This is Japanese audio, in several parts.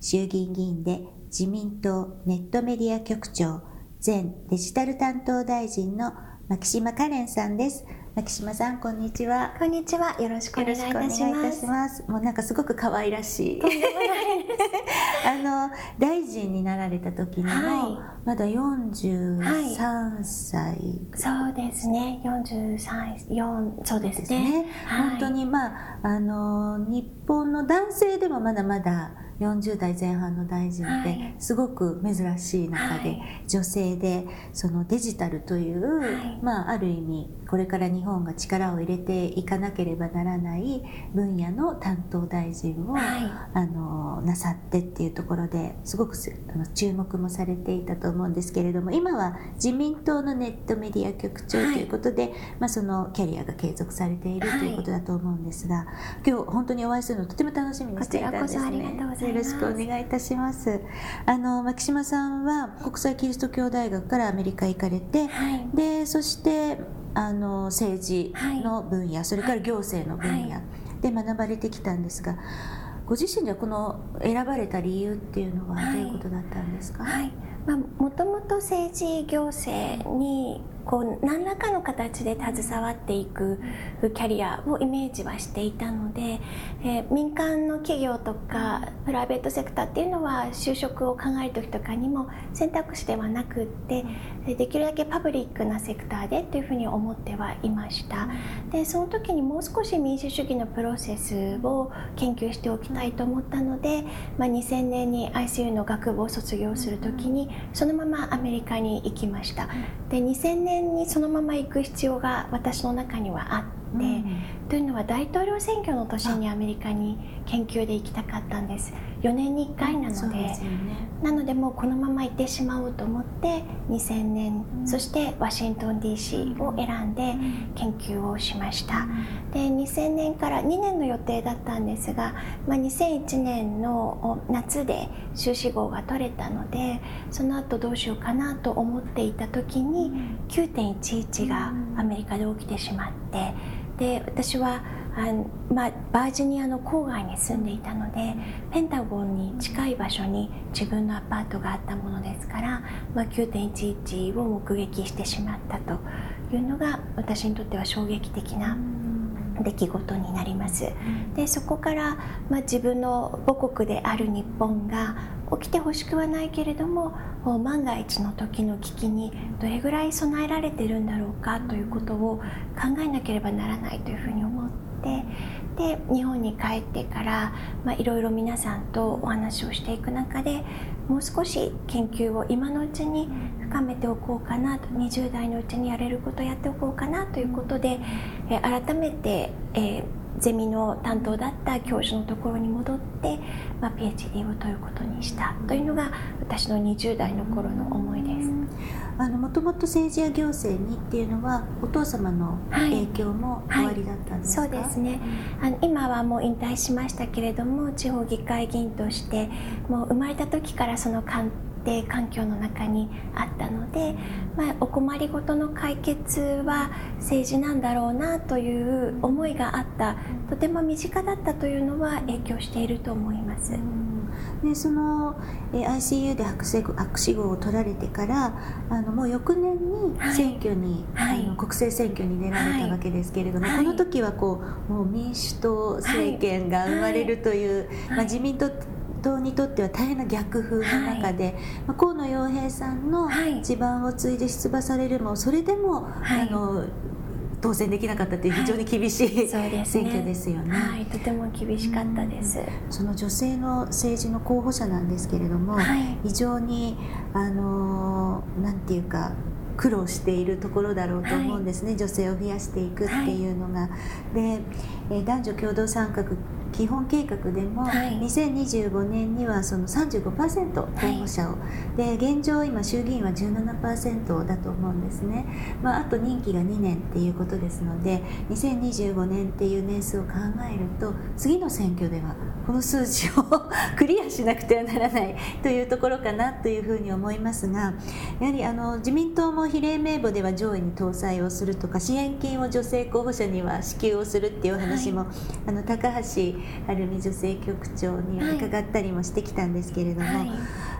衆議院議員で自民党ネットメディア局長前デジタル担当大臣の牧島カレンさんです。牧島さんこんにちは。こんにちは。よろしくお願いいたします。もうなんかすごく可愛らしい。あの大臣になられた時にも、はい、まだ43歳、はい、そうですね。43 4そうですね。ね、はい、本当にまああの日本の男性でもまだまだ40代前半の大臣ってすごく珍しい中で、女性でそのデジタルという、まあ、ある意味これから日本が力を入れていかなければならない分野の担当大臣を、あのなさってっていうところですごくあの注目もされていたと思うんですけれども今は自民党のネットメディア局長ということで、まあ、そのキャリアが継続されているということだと思うんですが今日本当にお会いするのとても楽しみにしていたんですね。よろしくお願いいたします。あの牧島さんは国際キリスト教大学からアメリカ行かれて、はい、でそしてあの政治の分野、はい、それから行政の分野で学ばれてきたんですが。ご自身ではこの選ばれた理由っていうのはどういうことだったんですか、はい。まあ、もともと政治行政にこう何らかの形で携わっていくキャリアをイメージはしていたので、えー、民間の企業とかプライベートセクターっていうのは就職を考える時とかにも選択肢ではなくってできるだけパブリックなセクターでというふうに思ってはいました。でその時にもう少し民主主義のプロセスを研究しておきたいと思ったので、まあ、2000年に ICU の学部を卒業する時にそのままアメリカに行きました。で2000年にそのまま行く必要が私の中にはあって、うん、というのは大統領選挙の年にアメリカに研究で行きたかったんです4年に1回なので、ね、なのでもうこのまま行ってしまおうと思って2000年、うん、そしてワシントン DC を選んで研究をしました、で2000年から2年の予定だったんですが、まあ、2001年の夏で修士号が取れたのでその後どうしようかなと思っていた時に9.11がアメリカで起きてしまってで私はあまあ、バージニアの郊外に住んでいたのでペンタゴンに近い場所に自分のアパートがあったものですから、まあ、9.11を目撃してしまったというのが私にとっては衝撃的な出来事になります。でそこから、まあ、自分の母国である日本が起きてほしくはないけれども万が一の時の危機にどれぐらい備えられてるんだろうかということを考えなければならないというふうに思ってで日本に帰ってからいろいろ皆さんとお話をしていく中でもう少し研究を今のうちに深めておこうかなと20代のうちにやれることをやっておこうかなということで、え改めて、えゼミの担当だった教授のところに戻って、まあ、PhD を取ることにしたというのが私の20代の頃の思いです。あのもともと政治や行政にっていうのはお父様の影響もおありだったんですか、はいはい、そうですね。あの今はもう引退しましたけれども地方議会議員としてもう生まれた時からその官定環境の中にあったので、まあ、お困りごとの解決は政治なんだろうなという思いがあったとても身近だったというのは影響していると思います。でその、え ICU で博士博士号を取られてからあのもう翌年に選挙に、はい、あの国政選挙に出られたわけですけれども、はい、この時はこうもう民主党政権が生まれるという、まあ、自民党党にとっては大変な逆風の中で、はい、まあ、河野洋平さんの地盤を継いで出馬されるもそれでも、はい、あの当選できなかったという非常に厳しい、はい、選挙ですよね、ね、はい、とても厳しかったです、その女性の政治の候補者なんですけれども、非常にあのなんていうか苦労しているところだろうと思うんですね、はい、女性を増やしていくっていうのが。はい、で男女共同参画基本計画でも、2025年にはその35%候補者を、はい、で現状今衆議院は17%だと思うんですね、まあ、あと任期が2年っていうことですので2025年っていう年数を考えると次の選挙ではこの数字を クリアしなくてはならないというところかなというふうに思いますがやはりあの自民党も比例名簿では上位に搭載をするとか支援金を女性候補者には支給をするっていうお話も、はい、あの高橋晴美女性局長に伺ったりもしてきたんですけれども、はい、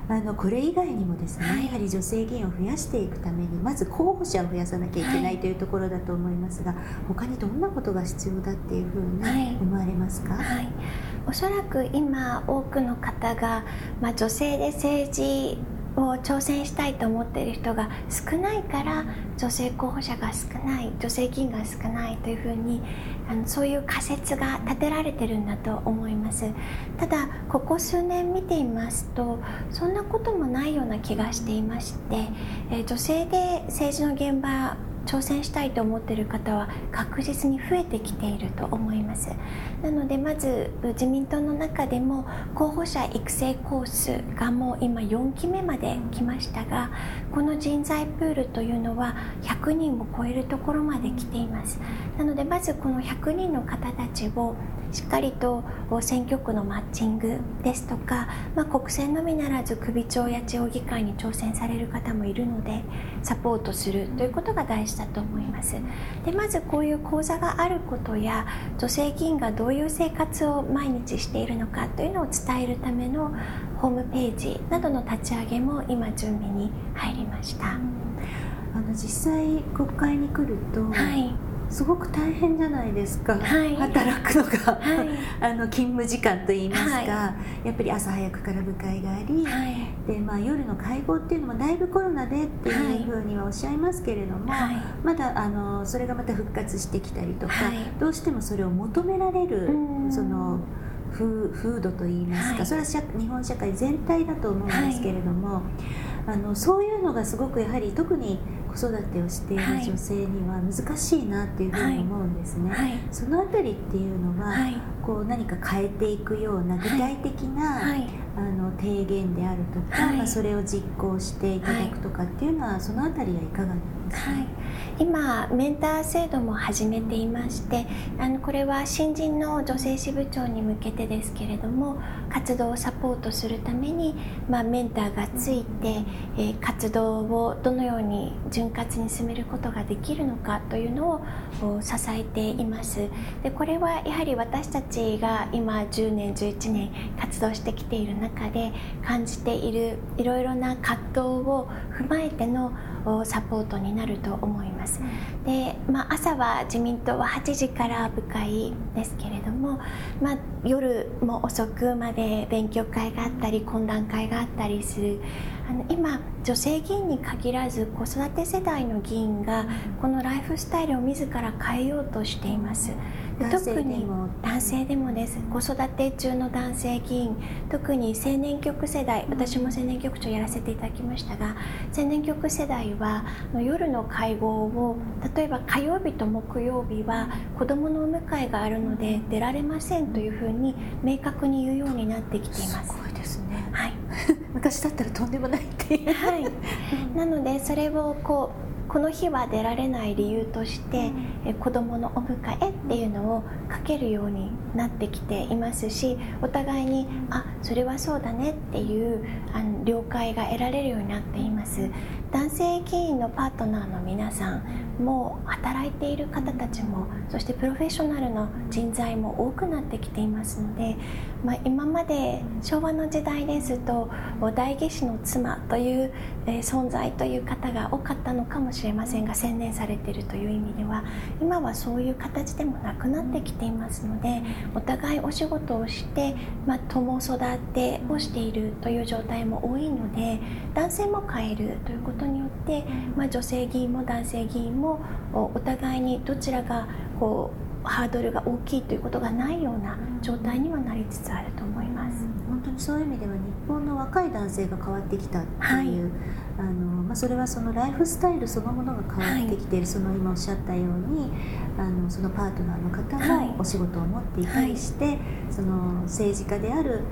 あのこれ以外にもですね、はい、やはり女性議員を増やしていくためにまず候補者を増やさなきゃいけないというところだと思いますが、他にどんなことが必要だっていうふうに思われますか、おそらく今多くの方が、まあ、女性で政治を挑戦したいと思っている人が少ないから女性候補者が少ない女性議員が少ないというふうにあのそういう仮説が立てられてるんだと思います。ただここ数年見ていますとそんなこともないような気がしていまして、え女性で政治の現場挑戦したいと思っている方は確実に増えてきていると思います。なのでまず自民党の中でも候補者育成コースがもう今4期目まで来ましたがこの人材プールというのは100人を超えるところまで来ています。なのでまずこの100人の方たちをしっかりと選挙区のマッチングですとか、まあ、国政のみならず首長や地方議会に挑戦される方もいるのでサポートするということが大事だと思います。でまずこういう講座があることや女性議員がどういう生活を毎日しているのかというのを伝えるためのホームページなどの立ち上げも今準備に入りました。あの実際国会に来ると、はい、すごく大変じゃないですか、はい、働くのが、はい、あの勤務時間といいますか、はい、やっぱり朝早くから部会があり、でまあ、夜の会合っていうのもだいぶコロナでっていうふうにはおっしゃいますけれども、まだあのそれがまた復活してきたりとか、どうしてもそれを求められるその風風土といいますか、それは日本社会全体だと思うんですけれども。あのそういうのがすごくやはり特に子育てをしている女性には難しいなっていうふうに思うんですね。はい。はい、そのあたりっていうのは、はい、こう何か変えていくような具体的な、あの提言であるとか、まあ、それを実行していただくとかっていうのは、そのあたりはいかがですか、今メンター制度も始めていましてあのこれは新人の女性支部長に向けてですけれども活動をサポートするために、まあ、メンターがついて、えー、活動をどのように潤滑に進めることができるのかというのを支えています。でこれはやはり私たちが今10年11年活動してきている中で感じているいろいろな葛藤を踏まえてのサポートになると思います。で、まあ、朝は自民党は8時から部会ですけれども、まあ、夜も遅くまで勉強会があったり懇談会があったりするあの今女性議員に限らず子育て世代の議員がこのライフスタイルを自ら変えようとしています。特に男性でもです。子育て中の男性議員。特に青年局世代。私も青年局長やらせていただきましたが青年局世代は夜の会合を例えば火曜日と木曜日は子どものお迎えがあるので出られませんというふうに明確に言うようになってきています。すごいですね、はい、昔だったらとんでもないっていう、はい、なのでそれをこうこの日は出られない理由として、え子どものお迎えっていうのをかけるようになってきていますしお互いにあそれはそうだねっていうあの了解が得られるようになっています。男性議員のパートナーの皆さんも働いている方たちもそしてプロフェッショナルの人材も多くなってきていますので、まあ、今まで昭和の時代ですと代議士の妻という、え存在という方が多かったのかもしれませんが専念されているという意味では今はそういう形でもなくなってきていますのでお互いお仕事をして、まあ、共育てをしているという状態も多いので男性も変えるということによって、まあ、女性議員も男性議員もお互いにどちらがこうハードルが大きいということがないような状態にはなりつつあると思います。そういう意味では日本の若い男性が変わってきたっていう、はい、あのまあ、それはそのライフスタイルそのものが変わってきている、はい、その今おっしゃったようにあのそのパートナーの方もお仕事を持っていたりして、はい、その政治家である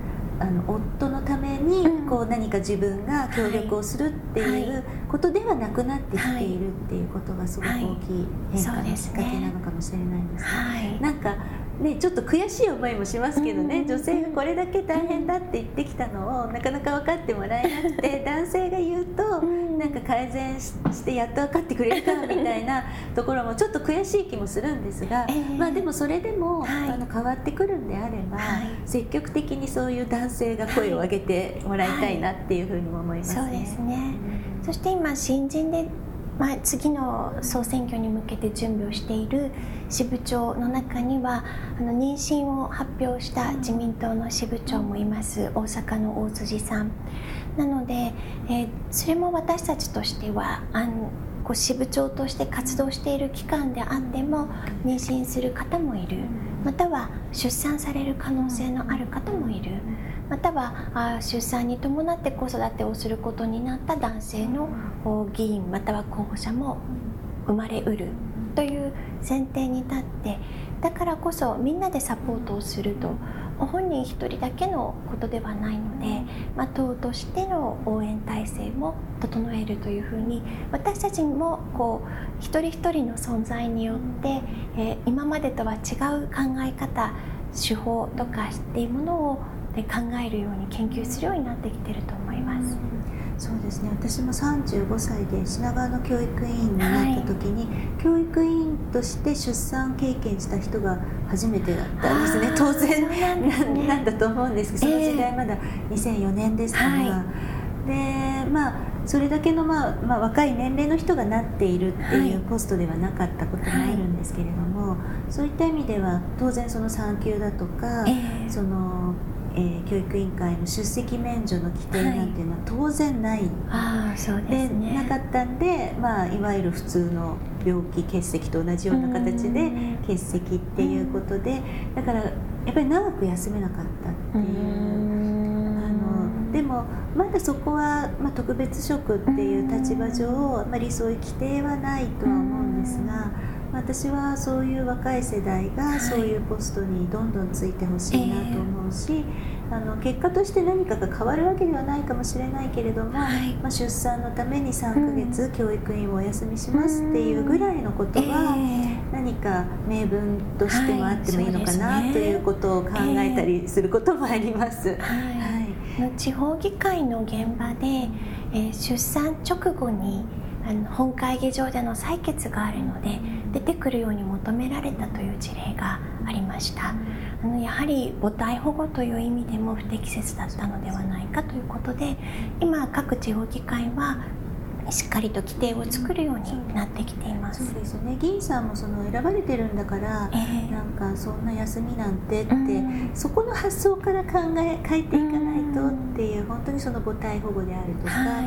あの夫のためにこう何か自分が協力をするっていうことではなくなってきているっていうことがすごく大きい変化のきっかけなのかもしれないですね。なんかね、ちょっと悔しい思いもしますけどね、女性がこれだけ大変だって言ってきたのをなかなか分かってもらえなくて男性が言うとなんか改善してやっと分かってくれるかみたいな ところもちょっと悔しい気もするんですが、まあ、でもそれでも、あの変わってくるんであれば、積極的にそういう男性が声を上げてもらいたいなっていうふうにも思いますね。そうですね。そして今新人でまあ、次の総選挙に向けて準備をしている支部長の中にはあの妊娠を発表した自民党の支部長もいます大阪の大辻さんなので、えー、それも私たちとしてはあのこう支部長として活動している期間であっても妊娠する方もいるまたは出産される可能性のある方もいる。またはあ出産に伴って子育てをすることになった男性の議員または候補者も生まれうるという前提に立ってだからこそみんなでサポートをすると本人一人だけのことではないので、まあ、党としての応援体制も整えるというふうに私たちもこう一人一人の存在によって、えー、今までとは違う考え方手法とかっていうものをで考えるように研究するようになってきてると思います。そうですね。私も35歳で品川の教育委員になった時に、はい、教育委員として出産経験した人が初めてだったんですね。当然な、んだと思うんですけどその時代まだ2004年でしたが、はい、でまあそれだけの、まあまあ、若い年齢の人がなっているっていうポストではなかったこともあるんですけれども、はい、そういった意味では当然その産休だとか、えー、そのえー、教育委員会の出席免除の規定なんていうのは当然ない、はい、あそうですね、なかったんで、まあ、いわゆる普通の病気欠席と同じような形で欠席っていうことでだからやっぱり長く休めなかったっていう。あのでもまだそこは、まあ、特別職っていう立場上あまりそういう規定はないとは思うんですが。私はそういう若い世代がそういうポストにどんどんついてほしいなと思うし、あの結果として何かが変わるわけではないかもしれないけれども、はい、まあ、出産のために3ヶ月教育員をお休みしますっていうぐらいのことは何か名分としてもあってもいいのかなということを考えたりすることもあります。はい、はい、地方議会の現場で、えー、出産直後にあの本会議場での採決があるので出てくるように求められたという事例がありました。あのやはり母体保護という意味でも不適切だったのではないかということで今各地方議会はしっかりと規定を作るようになってきています。そうですよね。議員さんもその選ばれてるんだから、えー、なんかそんな休みなんてって、うん、そこの発想から考え変えていかないとっていう、うん、本当にその母体保護であるとか、はい、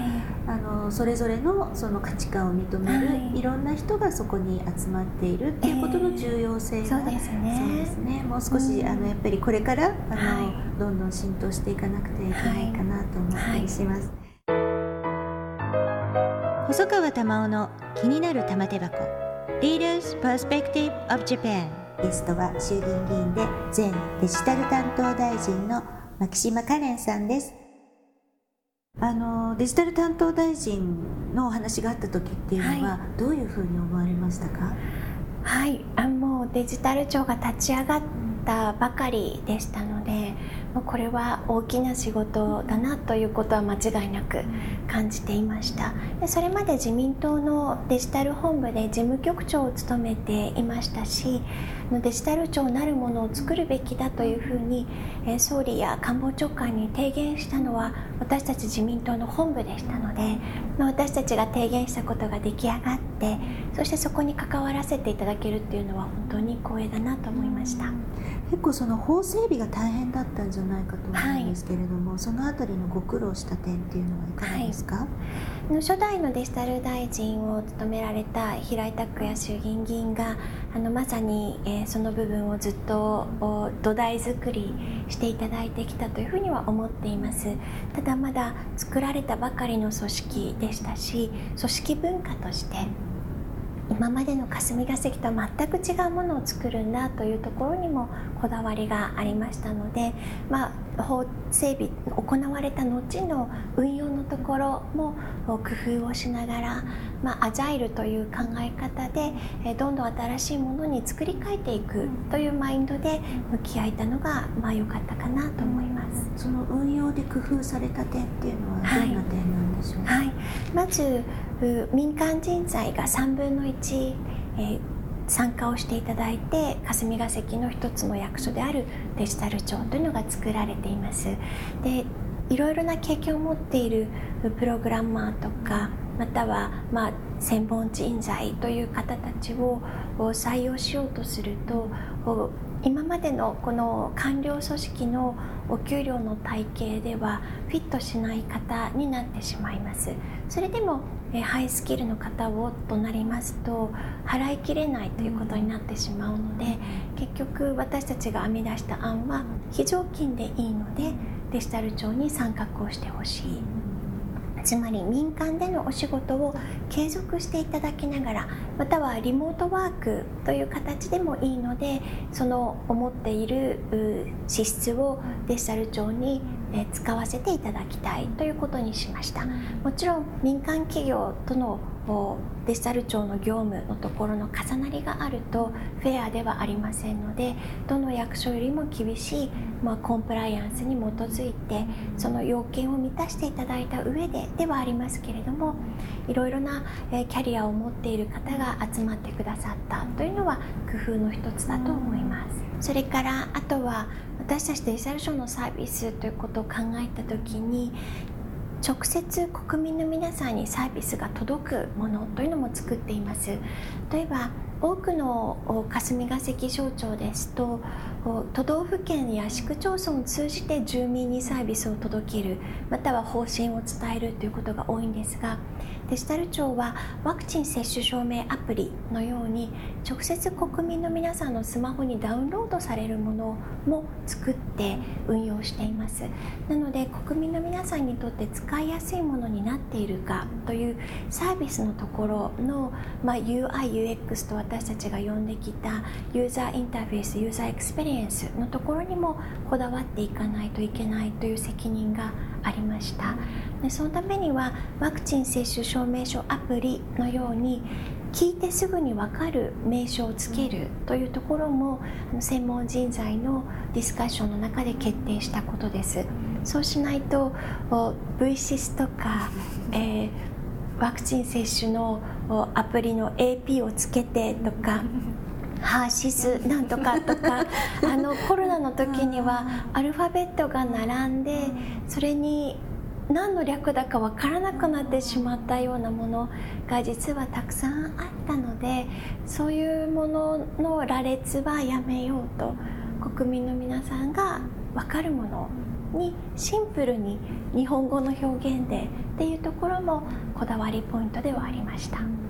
あのそれぞれのその価値観を認める、はい、いろんな人がそこに集まっているっていうことの重要性が、えー、そうですね。そうですね。もう少し、うん、あのやっぱりこれからあの、はい、どんどん浸透していかなくてはいけないかなと思ったりします。細川玉緒の気になる玉手箱。Leaders Perspective of Japan ゲストは衆議院議員で前デジタル担当大臣の牧島かれんさんです。あのデジタル担当大臣のお話があった時っていうのは、はい、どういうふうに思われましたか？はい。あもうデジタル庁が立ち上がったばかりでしたのでこれは大きな仕事だなということは間違いなく感じていましたでそれまで自民党のデジタル本部で事務局長を務めていましたしデジタル庁なるものを作るべきだというふうに総理や官房長官に提言したのは私たち自民党の本部でしたので私たちが提言したことが出来上がってそしてそこに関わらせていただけるっていうのは本当に光栄だなと思いました。結構その法整備が大変だったんじゃないかと思うんですけれども、はい、そのあたりのご苦労した点っていうのはいかがですか、はい、初代のデジタル大臣を務められた平井拓也衆議院議員があのまさに、えー、その部分をずっと土台作りしていただいてきたというふうには思っています。ただまだ作られたばかりの組織でしたし組織文化として今までの霞が関とは全く違うものを作るんだというところにもこだわりがありましたので、まあ、法整備行われた後の運用のところも工夫をしながら、まあ、アジャイルという考え方でどんどん新しいものに作り変えていくというマインドで向き合えたのがまあ良かったかなと思います。その運用で工夫された点っていうのはどんな点なんでしょう？か、はい、はい、まず民間人材が3分の1、えー、参加をしていただいて霞が関の一つの役所であるデジタル庁というのが作られています。でいろいろな経験を持っているプログラマーとかまたは、まあ、専門人材という方たちを採用しようとすると今までのこの官僚組織のお給料の体系ではフィットしない方になってしまいます。それでもえハイスキルの方をとなりますと払いきれないということになってしまうので結局私たちが編み出した案は非常勤でいいのでデジタル庁に参画をしてほしい。つまり民間でのお仕事を継続していただきながらまたはリモートワークという形でもいいのでその思っている資質をデジタル庁に使わせていただきたいということにしました。もちろん民間企業とのデジタル庁の業務のところの重なりがあるとフェアではありませんのでどの役所よりも厳しい、まあ、コンプライアンスに基づいてその要件を満たしていただいた上でではありますけれどもいろいろなキャリアを持っている方が集まってくださったというのは工夫の一つだと思います。それからあとは私たちデジタル庁のサービスということを考えた時に直接国民の皆さんにサービスが届くものというのも作っています。例えば多くの霞が関省庁ですと都道府県や市区町村を通じて住民にサービスを届けるまたは方針を伝えるということが多いんですがデジタル庁はワクチン接種証明アプリのように直接国民の皆さんのスマホにダウンロードされるものも作って運用しています。なので国民の皆さんにとって使いやすいものになっているかというサービスのところの、まあ、UIUX と私たちが呼んできたユーザーインターフェースユーザーエクスペリエンスのところにもこだわっていかないといけないという責任がありました。でそのためにはワクチン接種証明書アプリのように聞いてすぐに分かる名称をつけるというところも専門人材のディスカッションの中で決定したことです。そうしないと V6 とか、えー、ワクチン接種のアプリの AP をつけてとかハーシスなんとかとか。あのコロナの時にはアルファベットが並んでそれに何の略だか分からなくなってしまったようなものが実はたくさんあったのでそういうものの羅列はやめようと国民の皆さんが分かるものにシンプルに日本語の表現でっていうところもこだわりポイントではありました。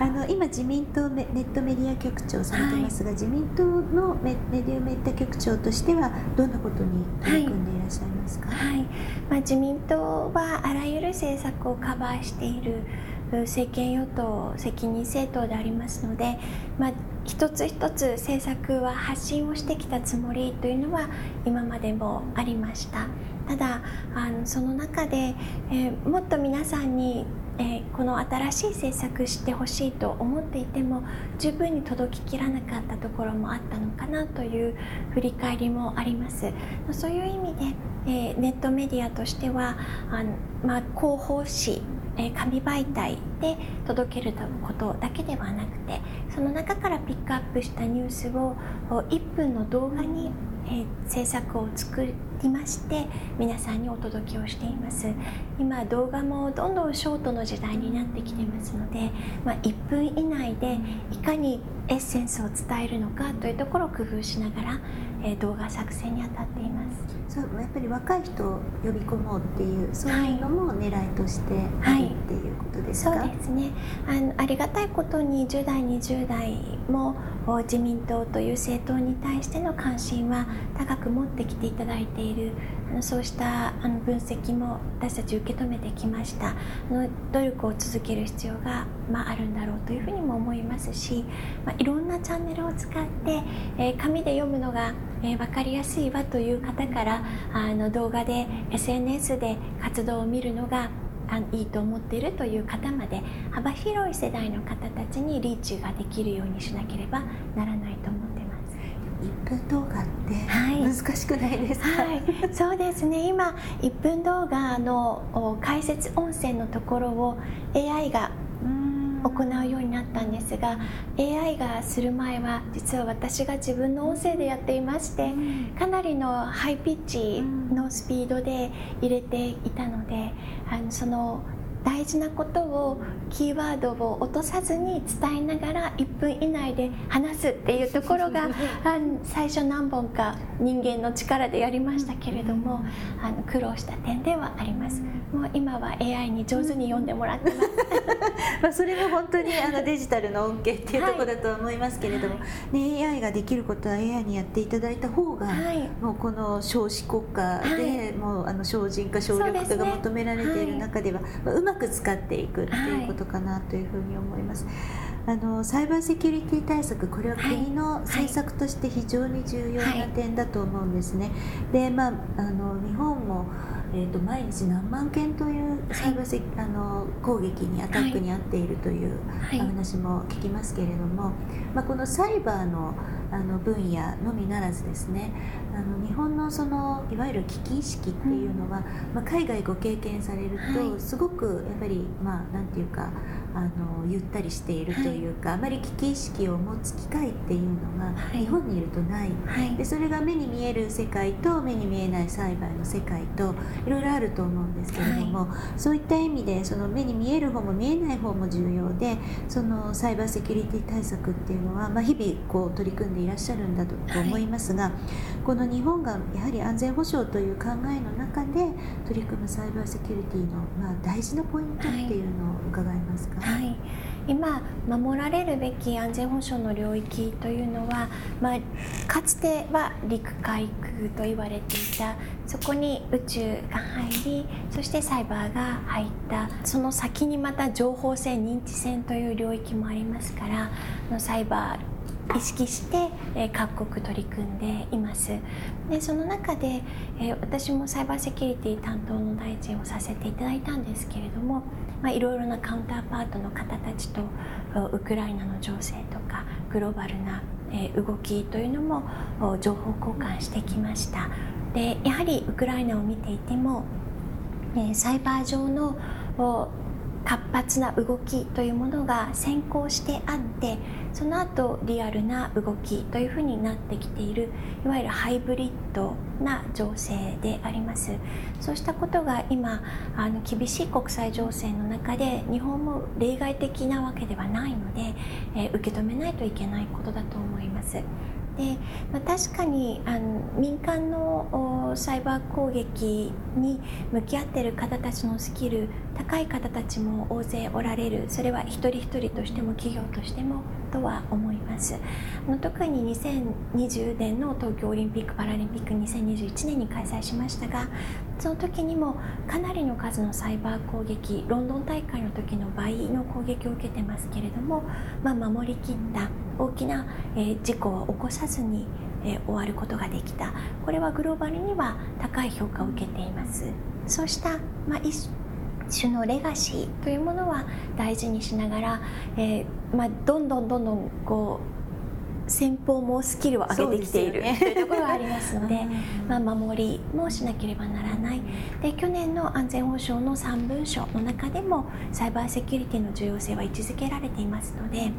あの今自民党ネットメディア局長されてますが、はい、自民党のメメディアメディア局長としてはどんなことに取り組んでいらっしゃいますか、はい、まあ、自民党はあらゆる政策をカバーしている政権与党責任政党でありますので、まあ、一つ一つ政策は発信をしてきたつもりというのは今までもありました。ただあのその中で、えー、もっと皆さんにえー、この新しい政策してほしいと思っていても十分に届ききらなかったところもあったのかなという振り返りもあります。そういう意味で、えー、ネットメディアとしてはあの、まあ、広報誌え紙媒体で届けることだけではなくてその中からピックアップしたニュースを1分の動画にえ制作を作りまして皆さんにお届けをしています。今動画もどんどんショートの時代になってきてますので、まあ、1分以内でいかにエッセンスを伝えるのかというところを工夫しながらえー、動画作成に当たっています。そうやっぱり若い人を呼び込もうっていうそういうのも狙いとしてあるっていうことですか、はい、そうですね。あのありがたいことに10代20代も自民党という政党に対しての関心は高く持ってきていただいている。そうした分析も私たち受け止めてきました。努力を続ける必要が、あ、るんだろうというふうにも思いますし、いろんなチャンネルを使って、紙で読むのが、分かりやすいわという方から動画で SNS で活動を見るのがいいと思っているという方まで幅広い世代の方たちにリーチができるようにしなければならないと思ってます。分動画って難しくないですか、はい、そうですね。今1分動画の解説音声のところを AI が行うようになったんですが AI がする前は実は私が自分の音声でやっていましてかなりのハイピッチのスピードで入れていたのであのその大事なことをキーワードを落とさずに伝えながら1分以内で話すっていうところが 最初何本か人間の力でやりましたけれどもあの苦労した点ではあります。もう今は AI に上手に読んでもらってます まあそれも本当にあのデジタルの恩恵っていうところだと思いますけれども、はい、ね、AI ができることは AI にやっていただいた方が、はい、もうこの少子国家で、はい、もうあの精進化省力化が求められている中では、まあ、うまく使っていくっていうことかなというふうに思います。あのサイバーセキュリティ対策これは国の政策として非常に重要な点だと思うんですね。でまああの日本もえーと、毎日何万件というサイバーセ、あの攻撃にアタックに遭っているという話も聞きますけれども、まあ、このサイバーのあの分野のみならずですねあの日本のそのいわゆる危機意識っていうのは、まあ、海外ご経験されると、すごくやっぱりまあなんていうかあのゆったりしているというか、はい、あまり危機意識を持つ機会っていうのが日本にいるとない、はい、でそれが目に見える世界と目に見えないサイバーの世界といろいろあると思うんですけれども、はい、そういった意味でその目に見える方も見えない方も重要でそのサイバーセキュリティ対策っていうのは、まあ、日々こう取り組んでいらっしゃるんだと思いますが、この日本がやはり安全保障という考えの中で取り組むサイバーセキュリティのまあ大事なポイントっていうのを伺えますか、はい、今守られるべき安全保障の領域というのは、まあ、かつては陸海空と言われていたそこに宇宙が入りそしてサイバーが入ったその先にまた情報戦認知戦という領域もありますからサイバー意識して、え各国取り組んでいます。でその中で、え私もサイバーセキュリティ担当の大臣をさせていただいたんですけれども、まあ、いろいろなカウンターパートの方たちとウクライナの情勢とかグローバルな、え動きというのも情報交換してきました。でやはりウクライナを見ていても、えサイバー上の活発な動きというものが先行してあってその後リアルな動きというふうになってきているいわゆるハイブリッドな情勢でありますそうしたことが今あの厳しい国際情勢の中で日本も例外的なわけではないので、えー、受け止めないといけないことだと思います。で、まあ、確かにあの民間のサイバー攻撃に向き合ってる方たちのスキル高い方たちも大勢おられる。それは一人一人としても企業としてもとは思います。特に2020年の東京オリンピック・パラリンピック2021年に開催しましたがその時にもかなりの数のサイバー攻撃ロンドン大会の時の倍の攻撃を受けてますけれども、まあ、守りきった大きな、え事故を起こさずに、え終わることができた。これはグローバルには高い評価を受けています。そうした、まあ、種のレガシーというものは大事にしながら、えー、まあ、どんどんどんどんこう先方もスキルを上げてきている、ね、というところがありますので まあ、守りもしなければならないで去年の安全保障の3文書の中でもサイバーセキュリティの重要性は位置づけられていますので。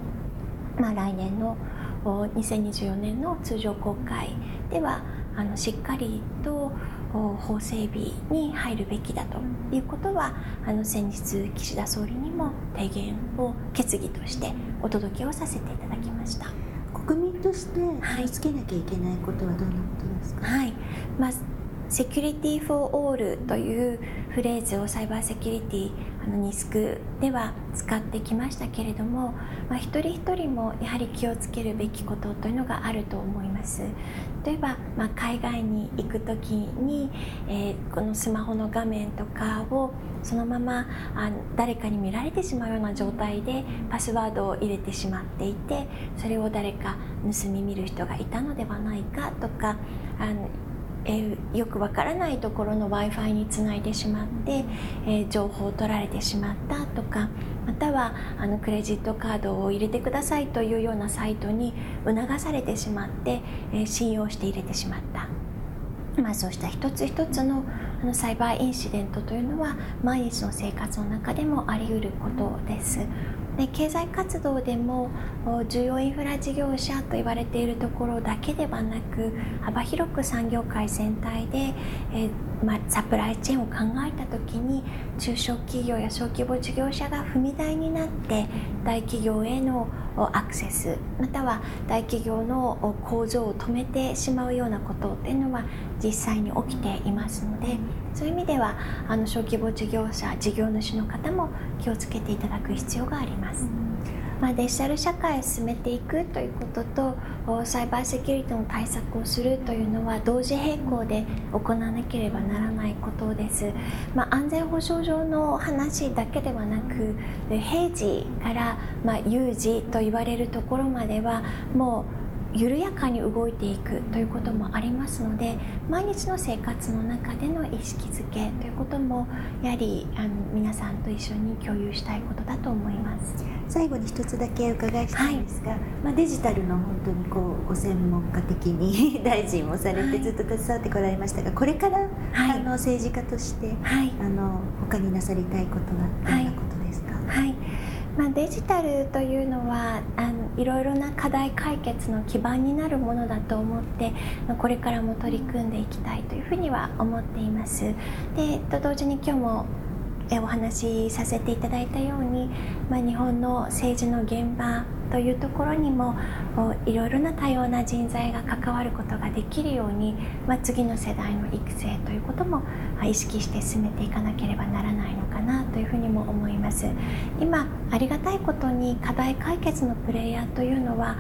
まあ、来年の2024年の通常国会ではあのしっかりと法整備に入るべきだということはあの先日岸田総理にも提言を決議としてお届けをさせていただきました。国民として気をつけなきゃいけないことはどんなことですか、はい、まあ Security for All というフレーズをサイバーセキュリティあの NISC では使ってきましたけれども、まあ、一人一人もやはり気をつけるべきことというのがあると思います。例えば、まあ、海外に行く時に、えー、このスマホの画面とかをそのままあ誰かに見られてしまうような状態でパスワードを入れてしまっていてそれを誰か盗み見る人がいたのではないかとかあのえー、よくわからないところの w i f i につないでしまって、えー、情報を取られてしまったとかまたはあのクレジットカードを入れてくださいというようなサイトに促されてしまって、え、信用して入れてしまった。まあ、そうした一つ一つのあのサイバーインシデントというのは毎日の生活の中でもあり得ることです。で経済活動でも重要インフラ事業者と言われているところだけではなく幅広く産業界全体で、え、まあ、サプライチェーンを考えた時に中小企業や小規模事業者が踏み台になって大企業へのアクセスまたは大企業の工場を止めてしまうようなことっていうのは実際に起きていますのでそういう意味ではあの小規模事業者事業主の方も気をつけていただく必要があります。まあ、デジタル社会を進めていくということとサイバーセキュリティの対策をするというのは同時並行で行わなければならないことです、まあ、安全保障上の話だけではなく平時からま有事と言われるところまではもう緩やかに動いていくということもありますので毎日の生活の中での意識づけということもやはりあの皆さんと一緒に共有したいことだと思います。最後に一つだけ伺いしたいんですが、はい、まあ、デジタルの本当にこうご専門家的に 大臣もされてずっと携わってこられましたが、これから、はい、あの政治家として、はい、あの他になさりたいことはどんなことですか、はい。まあ、デジタルというのはあのいろいろな課題解決の基盤になるものだと思ってこれからも取り組んでいきたいというふうには思っています。でと同時に今日もお話しさせていただいたように、まあ、日本の政治の現場というところにもいろいろな多様な人材が関わることができるように、まあ、次の世代の育成ということも意識して進めていかなければならないのかなというふうにも思います。今ありがたいことに課題解決のプレイヤーというのは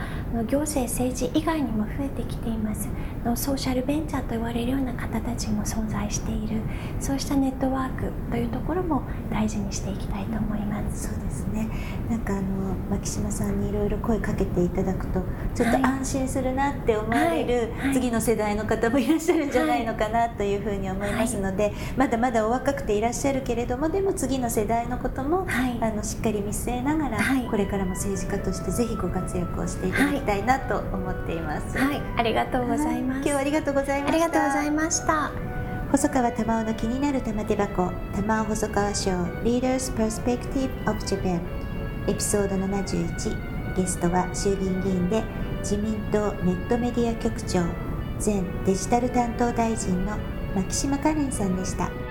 行政政治以外にも増えてきています。ソーシャルベンチャーと言われるような方たちも存在している。そうしたネットワークというところも大事にしていきたいと思います。そうですね。なんかあの牧島さんにいろいろ声かけていただくとちょっと安心するなって思われる次の世代の方もいらっしゃるんじゃないのかなというふうに思いますので、まだまだお若くていらっしゃるけれどもでも次の世代のことも、あのしっかり見据えながら、これからも政治家としてぜひご活躍をしていただきたいなと思っています。はい、ありがとうございます。今日はありがとうございました。ありがとうございました。細川玉緒の気になる玉手箱玉緒細川賞 Leaders Perspective of Japan エピソード71ゲストは衆議院議員で自民党ネットメディア局長前デジタル担当大臣の牧島かれんさんでした。